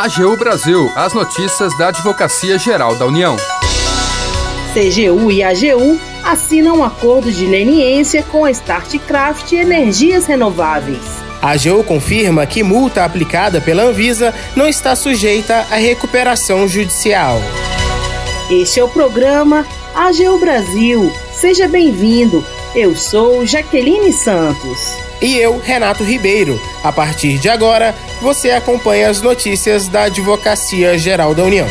AGU Brasil, as notícias da Advocacia Geral da União. CGU e AGU assinam um acordo de leniência com a Startcraft Energias Renováveis. A AGU confirma que multa aplicada pela Anvisa não está sujeita à recuperação judicial. Este é o programa AGU Brasil. Seja bem-vindo. Eu sou Jaqueline Santos. E eu, Renato Ribeiro. A partir de agora, você acompanha as notícias da Advocacia Geral da União.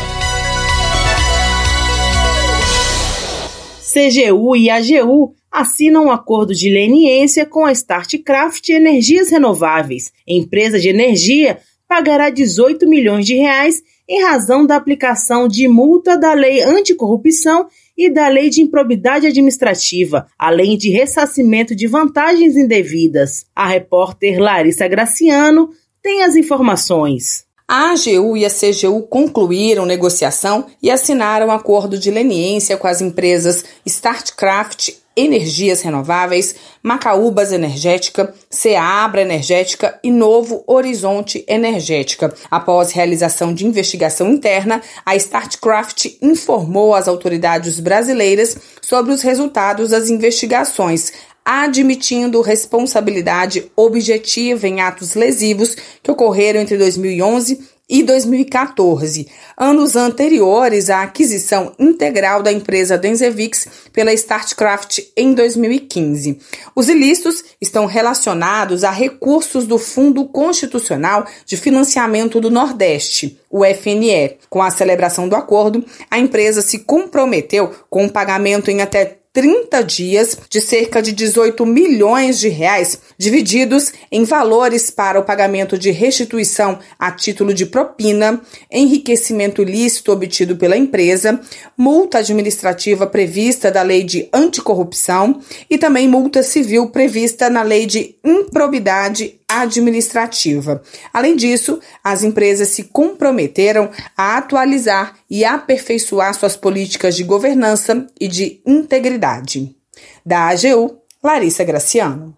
CGU e AGU assinam um acordo de leniência com a Startcraft Energias Renováveis. empresa de energia pagará 18 milhões de reais em razão da aplicação de multa da Lei Anticorrupção e da Lei de Improbidade Administrativa, além de ressarcimento de vantagens indevidas. A repórter Larissa Graciano tem as informações. A AGU e a CGU concluíram negociação e assinaram acordo de leniência com as empresas Startcraft Energias Renováveis, Macaúbas Energética, Ceabra Energética e Novo Horizonte Energética. Após realização de investigação interna, a Startcraft informou as autoridades brasileiras sobre os resultados das investigações, admitindo responsabilidade objetiva em atos lesivos que ocorreram entre 2011 e 2014, anos anteriores à aquisição integral da empresa Denzevix pela Startcraft em 2015. Os ilícitos estão relacionados a recursos do Fundo Constitucional de Financiamento do Nordeste, o FNE. Com a celebração do acordo, a empresa se comprometeu com o pagamento em até 30 dias de cerca de 18 milhões de reais, divididos em valores para o pagamento de restituição a título de propina, enriquecimento ilícito obtido pela empresa, multa administrativa prevista da Lei de Anticorrupção e também multa civil prevista na Lei de Improbidade administrativa. Além disso, as empresas se comprometeram a atualizar e aperfeiçoar suas políticas de governança e de integridade. Da AGU, Larissa Graciano.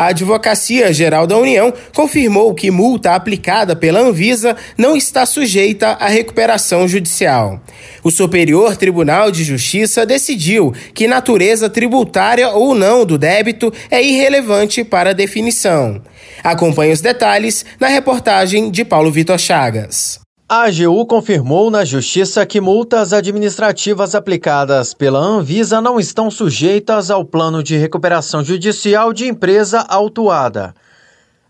A Advocacia Geral da União confirmou que multa aplicada pela Anvisa não está sujeita à recuperação judicial. O Superior Tribunal de Justiça decidiu que natureza tributária ou não do débito é irrelevante para a definição. Acompanhe os detalhes na reportagem de Paulo Vitor Chagas. A AGU confirmou na Justiça que multas administrativas aplicadas pela Anvisa não estão sujeitas ao plano de recuperação judicial de empresa autuada.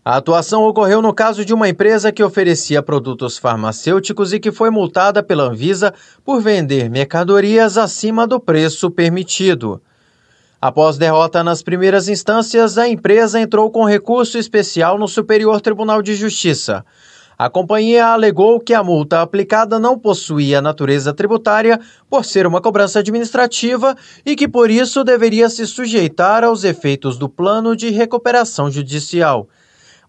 A atuação ocorreu no caso de uma empresa que oferecia produtos farmacêuticos e que foi multada pela Anvisa por vender mercadorias acima do preço permitido. Após derrota nas primeiras instâncias, a empresa entrou com recurso especial no Superior Tribunal de Justiça. A companhia alegou que a multa aplicada não possuía natureza tributária por ser uma cobrança administrativa e que por isso deveria se sujeitar aos efeitos do plano de recuperação judicial.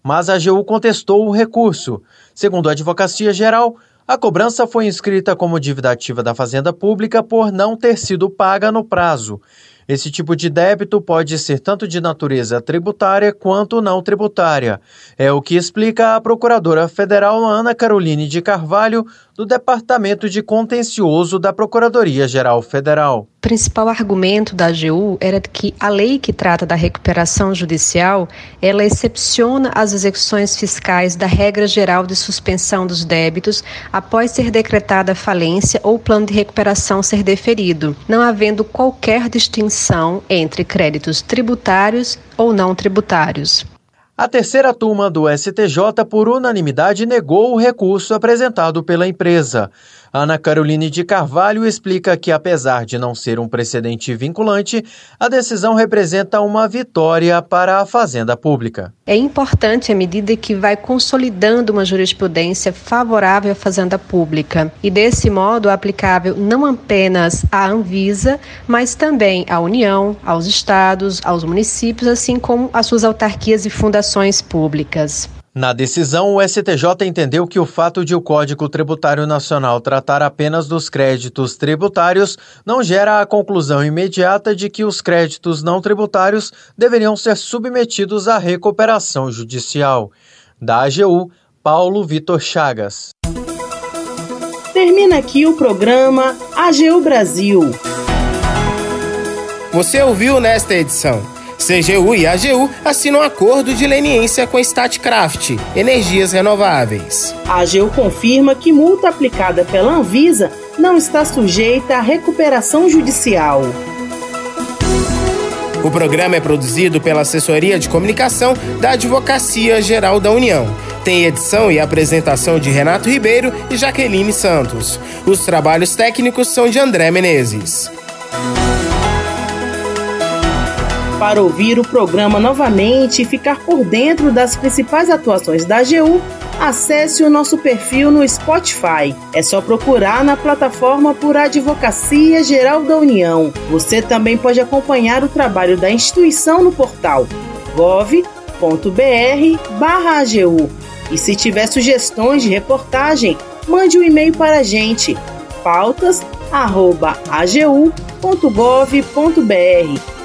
Mas a AGU contestou o recurso. Segundo a Advocacia Geral, a cobrança foi inscrita como dívida ativa da Fazenda Pública por não ter sido paga no prazo esse tipo de débito pode ser tanto de natureza tributária quanto não tributária. É o que explica a procuradora federal Ana Caroline de Carvalho do Departamento de Contencioso da Procuradoria-Geral Federal. O principal argumento da AGU era que a lei que trata da recuperação judicial, ela excepciona as execuções fiscais da regra geral de suspensão dos débitos após ser decretada falência ou plano de recuperação ser deferido, não havendo qualquer distinção entre créditos tributários ou não tributários. A terceira turma do STJ, por unanimidade, negou o recurso apresentado pela empresa. Ana Caroline de Carvalho explica que, apesar de não ser um precedente vinculante, a decisão representa uma vitória para a Fazenda Pública. É importante à medida que vai consolidando uma jurisprudência favorável à Fazenda Pública e, desse modo, aplicável não apenas à Anvisa, mas também à União, aos estados, aos municípios, assim como às suas autarquias e fundações públicas. Na decisão, o STJ entendeu que o fato de o Código Tributário Nacional tratar apenas dos créditos tributários não gera a conclusão imediata de que os créditos não tributários deveriam ser submetidos à recuperação judicial. Da AGU, Paulo Vitor Chagas. Termina aqui o programa AGU Brasil. Você ouviu nesta edição. CGU e AGU assinam acordo de leniência com a Statcraft, Energias Renováveis. A AGU confirma que multa aplicada pela Anvisa não está sujeita à recuperação judicial. O programa é produzido pela Assessoria de Comunicação da Advocacia Geral da União. Tem edição e apresentação de Renato Ribeiro e Jaqueline Santos. Os trabalhos técnicos são de André Menezes. Para ouvir o programa novamente e ficar por dentro das principais atuações da AGU, acesse o nosso perfil no Spotify. É só procurar na plataforma por Advocacia Geral da União. Você também pode acompanhar o trabalho da instituição no portal gov.br/agu. E se tiver sugestões de reportagem, mande um e-mail para a gente pautas@agu.gov.br.